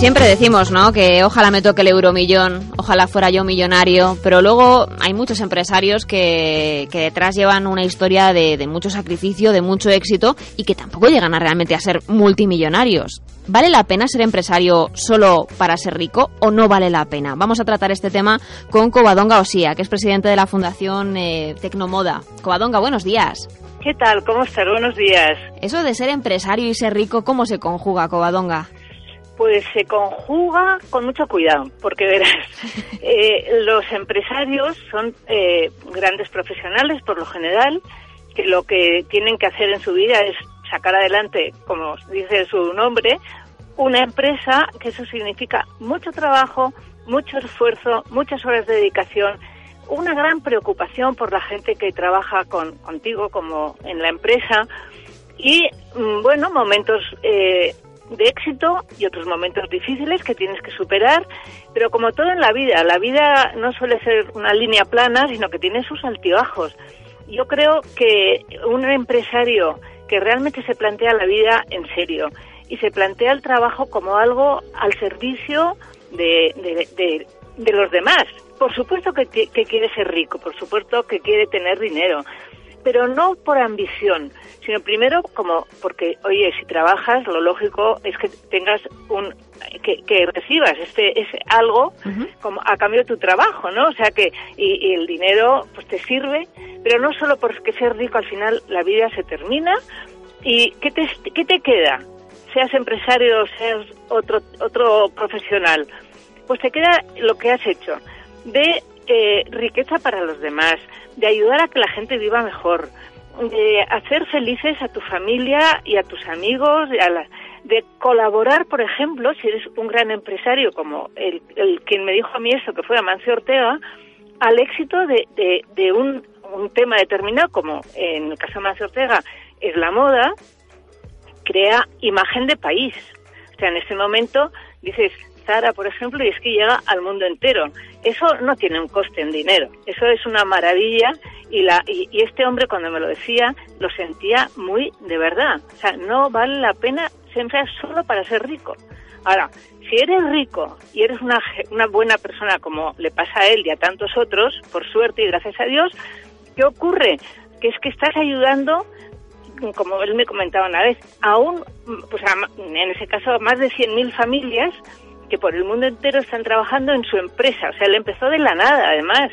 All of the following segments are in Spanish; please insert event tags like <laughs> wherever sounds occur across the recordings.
Siempre decimos, ¿no? Que ojalá me toque el euromillón, ojalá fuera yo millonario, pero luego hay muchos empresarios que, que detrás llevan una historia de, de, mucho sacrificio, de mucho éxito y que tampoco llegan a realmente a ser multimillonarios. ¿Vale la pena ser empresario solo para ser rico o no vale la pena? Vamos a tratar este tema con Covadonga Osía, que es presidente de la Fundación eh, Tecnomoda. Covadonga, buenos días. ¿Qué tal? ¿Cómo estás? Buenos días. Eso de ser empresario y ser rico, ¿cómo se conjuga, Covadonga? Pues se conjuga con mucho cuidado, porque verás, <laughs> eh, los empresarios son eh, grandes profesionales por lo general, que lo que tienen que hacer en su vida es sacar adelante, como dice su nombre, una empresa, que eso significa mucho trabajo, mucho esfuerzo, muchas horas de dedicación, una gran preocupación por la gente que trabaja con, contigo como en la empresa y, mm, bueno, momentos eh, de éxito y otros momentos difíciles que tienes que superar, pero como todo en la vida, la vida no suele ser una línea plana, sino que tiene sus altibajos. Yo creo que un empresario que realmente se plantea la vida en serio y se plantea el trabajo como algo al servicio de, de, de, los demás. Por supuesto que, que quiere ser rico, por supuesto que quiere tener dinero, pero no por ambición, sino primero como porque, oye, si trabajas, lo lógico es que tengas un que, que recibas este ese algo como a cambio de tu trabajo, ¿no? O sea que y, y, el dinero pues te sirve, pero no solo porque ser rico al final la vida se termina y ¿qué te qué te queda? Seas empresario o seas otro otro profesional, pues te queda lo que has hecho de eh, riqueza para los demás, de ayudar a que la gente viva mejor, de hacer felices a tu familia y a tus amigos, a la, de colaborar, por ejemplo, si eres un gran empresario como el, el quien me dijo a mí eso, que fue Amancio Ortega, al éxito de, de, un, un, tema determinado, como en el caso de Amancio Ortega es la moda, crea imagen de país. O sea, en este momento dices, Zara, por ejemplo, y es que llega al mundo entero. Eso no tiene un coste en dinero, eso es una maravilla y, la, y, y, este hombre cuando me lo decía lo sentía muy de verdad. O sea, no vale la pena siempre solo para ser rico. Ahora, si eres rico y eres una, una buena persona como le pasa a él y a tantos otros, por suerte y gracias a Dios, ¿qué ocurre? Que es que estás ayudando como él me comentaba una vez, a un, pues en ese caso, más de 100.000 familias que por el mundo entero están trabajando en su empresa. O sea, él empezó de la nada, además,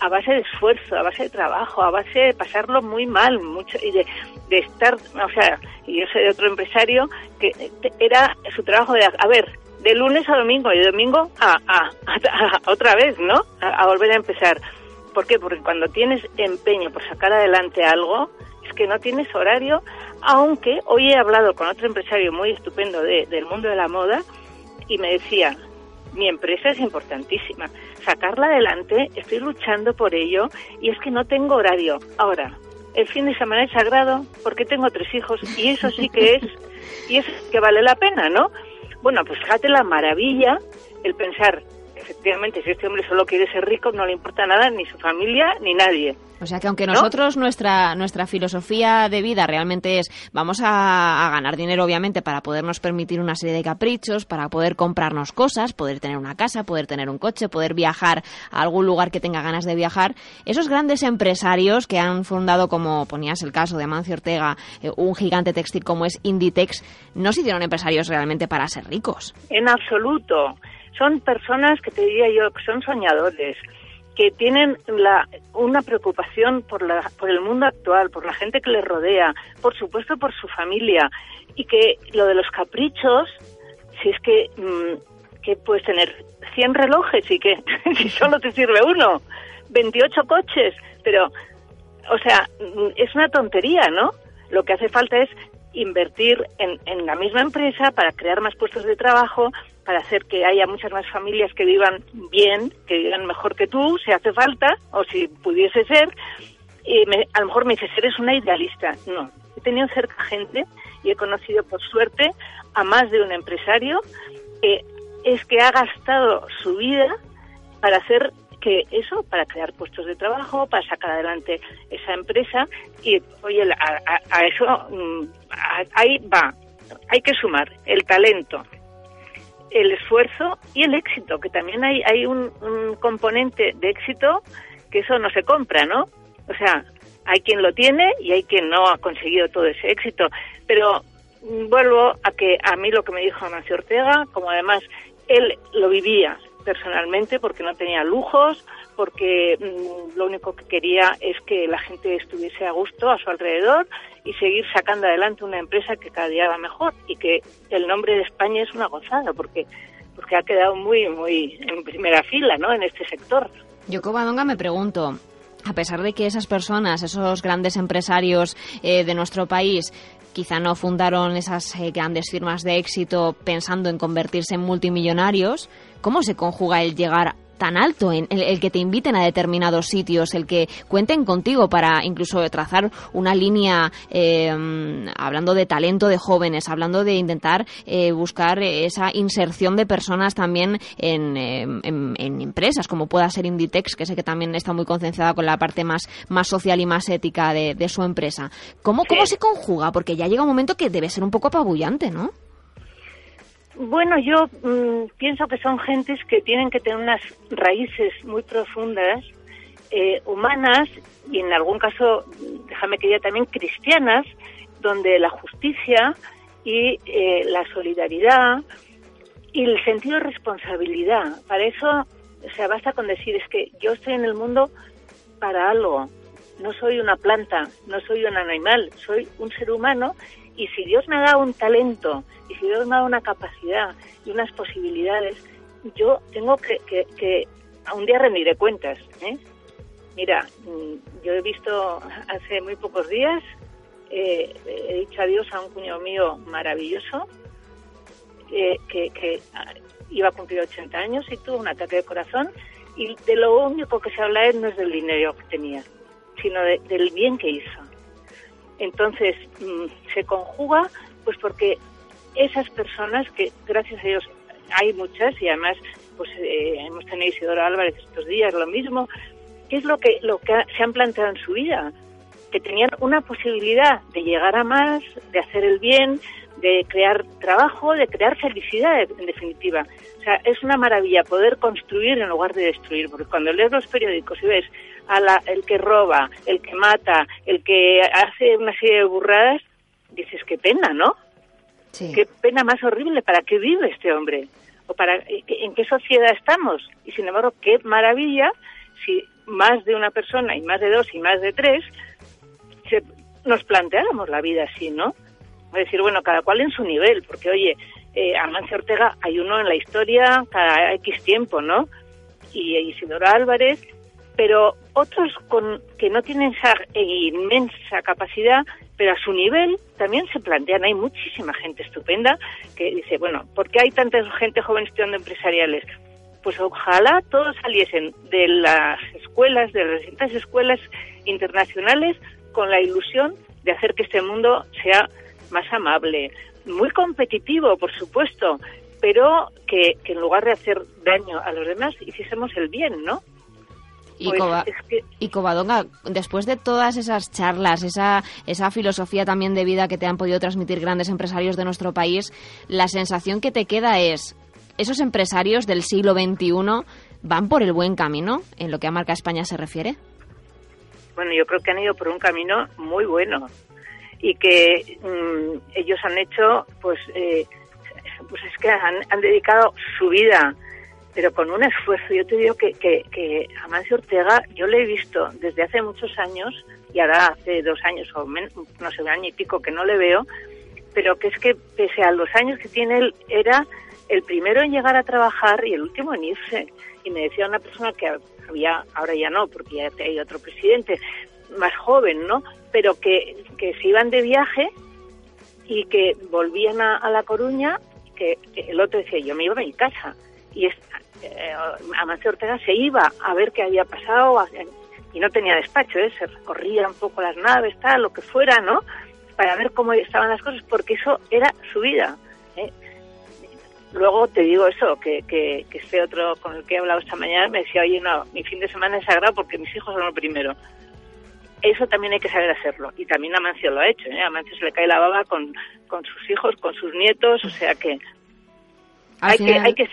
a base de esfuerzo, a base de trabajo, a base de pasarlo muy mal, mucho y de, de estar, o sea, yo soy otro empresario que era su trabajo de, a ver, de lunes a domingo y de domingo a, a, a, a otra vez, ¿no? A, volver a empezar. ¿Por qué? Porque cuando tienes empeño por sacar adelante algo, es que no tienes horario, aunque hoy he hablado con otro empresario muy estupendo de, del mundo de la moda y me decía, mi empresa es importantísima, sacarla adelante, estoy luchando por ello y es que no tengo horario. Ahora, el fin de semana es sagrado porque tengo tres hijos y eso sí que es, y eso que vale la pena, ¿no? Bueno, pues fíjate la maravilla el pensar, efectivamente, si este hombre solo quiere ser rico, no le importa nada, ni su familia, ni nadie. O sea que aunque nosotros ¿No? nuestra nuestra filosofía de vida realmente es vamos a, a, ganar dinero obviamente para podernos permitir una serie de caprichos, para poder comprarnos cosas, poder tener una casa, poder tener un coche, poder viajar a algún lugar que tenga ganas de viajar, esos grandes empresarios que han fundado como ponías el caso de Amancio Ortega, eh, un gigante textil como es Inditex, no se hicieron empresarios realmente para ser ricos. En absoluto. Son personas que te diría yo que son soñadores que tienen la, una preocupación por, la, por el mundo actual, por la gente que les rodea, por supuesto por su familia, y que lo de los caprichos, si es que, mmm, que puedes tener 100 relojes y que <laughs> si solo te sirve uno, 28 coches, pero, o sea, es una tontería, ¿no? Lo que hace falta es invertir en, en la misma empresa para crear más puestos de trabajo, para hacer que haya muchas más familias que vivan bien, que vivan mejor que tú, si hace falta, o si pudiese ser. Y me, a lo mejor me dices, eres una idealista. No, he tenido cerca gente y he conocido por suerte a más de un empresario que es que ha gastado su vida para hacer que eso, para crear puestos de trabajo, para sacar adelante esa empresa y, oye, a, a, a eso, a, ahí va, hay que sumar el talento, el esfuerzo y el éxito, que también hay, hay un, componente de éxito que eso no se compra, ¿no? O sea, hay quien lo tiene y hay quien no ha conseguido todo ese éxito. Pero mm, vuelvo a que a mí lo que me dijo Amancio Ortega, como además él lo vivía personalmente porque no tenía lujos, porque mm, lo único que quería es que la gente estuviese a gusto a su alrededor y seguir sacando adelante una empresa que cada día va mejor y que el nombre de España es una gozada porque porque ha quedado muy muy en primera fila, ¿no? En este sector. Yo Covadonga me pregunto, a pesar de que esas personas, esos grandes empresarios eh, de nuestro país, quizá no fundaron esas eh, grandes firmas de éxito pensando en convertirse en multimillonarios, ¿cómo se conjuga el llegar tan alto, en el, que te inviten a determinados sitios, el que cuenten contigo para incluso trazar una línea, eh, hablando de talento de jóvenes, hablando de intentar eh, buscar esa inserción de personas también en, empresas, como pueda ser Inditex, que sé que también está muy concentrada con la parte más, más social y más ética de, su empresa. ¿Cómo, ¿Cómo se conjuga? Porque ya llega un momento que debe ser un poco apabullante, ¿no? Bueno, yo mm, pienso que son gentes que tienen que tener unas raíces muy profundas, eh, humanas y en algún caso, déjame que diga también cristianas, donde la justicia y eh, la solidaridad y el sentido de responsabilidad, para eso, o sea, basta con decir es que yo estoy en el mundo para algo, no soy una planta, no soy un animal, soy un ser humano y si Dios me da un talento y si Dios me da una capacidad y unas posibilidades, yo tengo que, que, a un día rendiré cuentas. ¿eh? Mira, mm, yo he visto hace muy pocos días, eh, he dicho adiós a un cuñado mío maravilloso, eh, que, que ah, iba a cumplir 80 años y tuvo un ataque de corazón y de lo único que se habla es no es del dinero que tenía, sino del bien que hizo. Entonces, mm, se conjuga pues porque esas personas que, gracias a Dios, hay muchas y además pues eh, hemos tenido Isidoro Álvarez estos días lo mismo, ¿qué es lo que, lo que se han planteado en su vida? Que tenían una posibilidad de llegar a más, de hacer el bien, de crear trabajo, de crear felicidad, en definitiva. O sea, es una maravilla poder construir en lugar de destruir, porque cuando lees los periódicos y ves a la, el que roba, el que mata, el que hace una serie de burradas, dices, qué pena, ¿no? Qué pena más horrible, ¿para qué vive este hombre? ¿O para en qué sociedad estamos? Y sin embargo, qué maravilla si más de una persona y más de dos y más de tres se, nos planteáramos la vida así, ¿no? Es decir, bueno, cada cual en su nivel, porque oye, eh, Amancio Ortega hay uno en la historia cada X tiempo, ¿no? Y Isidoro Álvarez, pero otros con, que no tienen esa inmensa capacidad, pero a su nivel también se plantean. Hay muchísima gente estupenda que dice, bueno, ¿por qué hay tanta gente joven estudiando empresariales? Pues ojalá todos saliesen de las escuelas, de las distintas escuelas internacionales, con la ilusión de hacer que este mundo sea más amable, muy competitivo, por supuesto, pero que, en lugar de hacer daño a los demás, hiciésemos el bien, ¿no? Y, pues Covadonga, después de todas esas charlas, esa, esa filosofía también de vida que te han podido transmitir grandes empresarios de nuestro país, la sensación que te queda es, ¿esos empresarios del siglo XXI van por el buen camino en lo que a marca España se refiere? Bueno, yo creo que han ido por un camino muy bueno y que mm, ellos han hecho, pues, eh, pues es que han, dedicado su vida, pero con un esfuerzo. Yo te digo que, que, que Amancio Ortega, yo le he visto desde hace muchos años, y ahora hace dos años o menos, no sé, un año y pico que no le veo, pero que es que pese a los años que tiene él, era el primero en llegar a trabajar y el último en irse. Y me decía una persona que ahora ya no, porque ya hay otro presidente, más joven, ¿no? Pero que, se iban de viaje y que volvían a, La Coruña, que, el otro decía, yo me iba a mi casa. Y es, eh, Amancio Ortega se iba a ver qué había pasado y no tenía despacho, ¿eh? se recorría un poco las naves, tal, lo que fuera, ¿no? Para ver cómo estaban las cosas, porque eso era su vida. ¿eh? Luego te digo eso, que, que, que este otro con el que he hablado esta mañana me decía, oye, no, mi fin de semana es sagrado porque mis hijos son lo primero eso también hay que saber hacerlo. Y también Amancio lo ha hecho. ¿eh? Amancio se le cae la baba con, con sus hijos, con sus nietos, o sea que... hay, que, hay que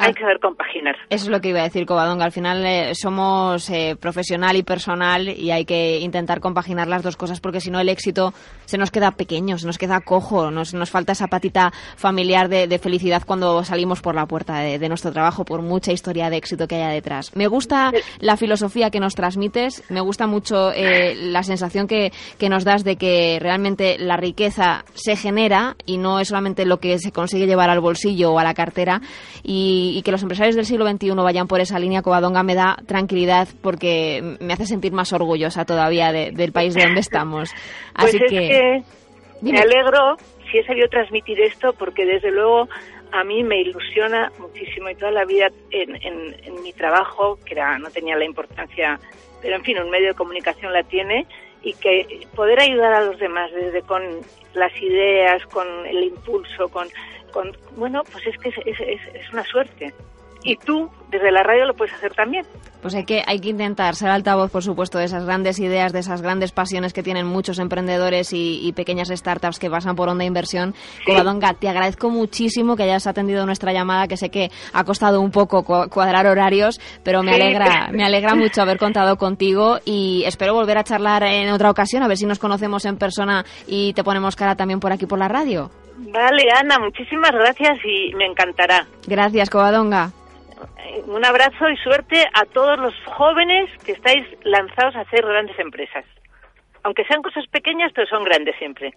hay que saber compaginar. Eso es lo que iba a decir, Covadonga. Al final eh, somos eh, profesional y personal y hay que intentar compaginar las dos cosas porque si no el éxito se nos queda pequeño, se nos queda cojo, nos, nos falta esa patita familiar de, felicidad cuando salimos por la puerta de, nuestro trabajo, por mucha historia de éxito que haya detrás. Me gusta la filosofía que nos transmites, me gusta mucho eh, la sensación que, que nos das de que realmente la riqueza se genera y no es solamente lo que se consigue llevar al bolsillo o a la cartera y y, que los empresarios del siglo XXI vayan por esa línea Covadonga me da tranquilidad porque me hace sentir más orgullosa todavía del país de donde estamos. <laughs> Pues Así que, me alegro si he sabido transmitir esto porque desde luego a mí me ilusiona muchísimo y toda la vida en, en, mi trabajo, que era, no tenía la importancia, pero en fin, un medio de comunicación la tiene, y que poder ayudar a los demás desde con las ideas, con el impulso, con bueno, pues es que es, es, una suerte. Y tú, desde la radio, lo puedes hacer también. Pues hay que, hay que intentar ser altavoz, por supuesto, de esas grandes ideas, de esas grandes pasiones que tienen muchos emprendedores y, pequeñas startups que pasan por onda inversión. Covadonga, te agradezco muchísimo que hayas atendido nuestra llamada, que sé que ha costado un poco cuadrar horarios, pero me alegra, me alegra mucho haber contado contigo y espero volver a charlar en otra ocasión, a ver si nos conocemos en persona y te ponemos cara también por aquí por la radio. Vale, Ana, muchísimas gracias y me encantará. Gracias, Covadonga. Un abrazo y suerte a todos los jóvenes que estáis lanzados a hacer grandes empresas. Aunque sean cosas pequeñas, pero son grandes siempre.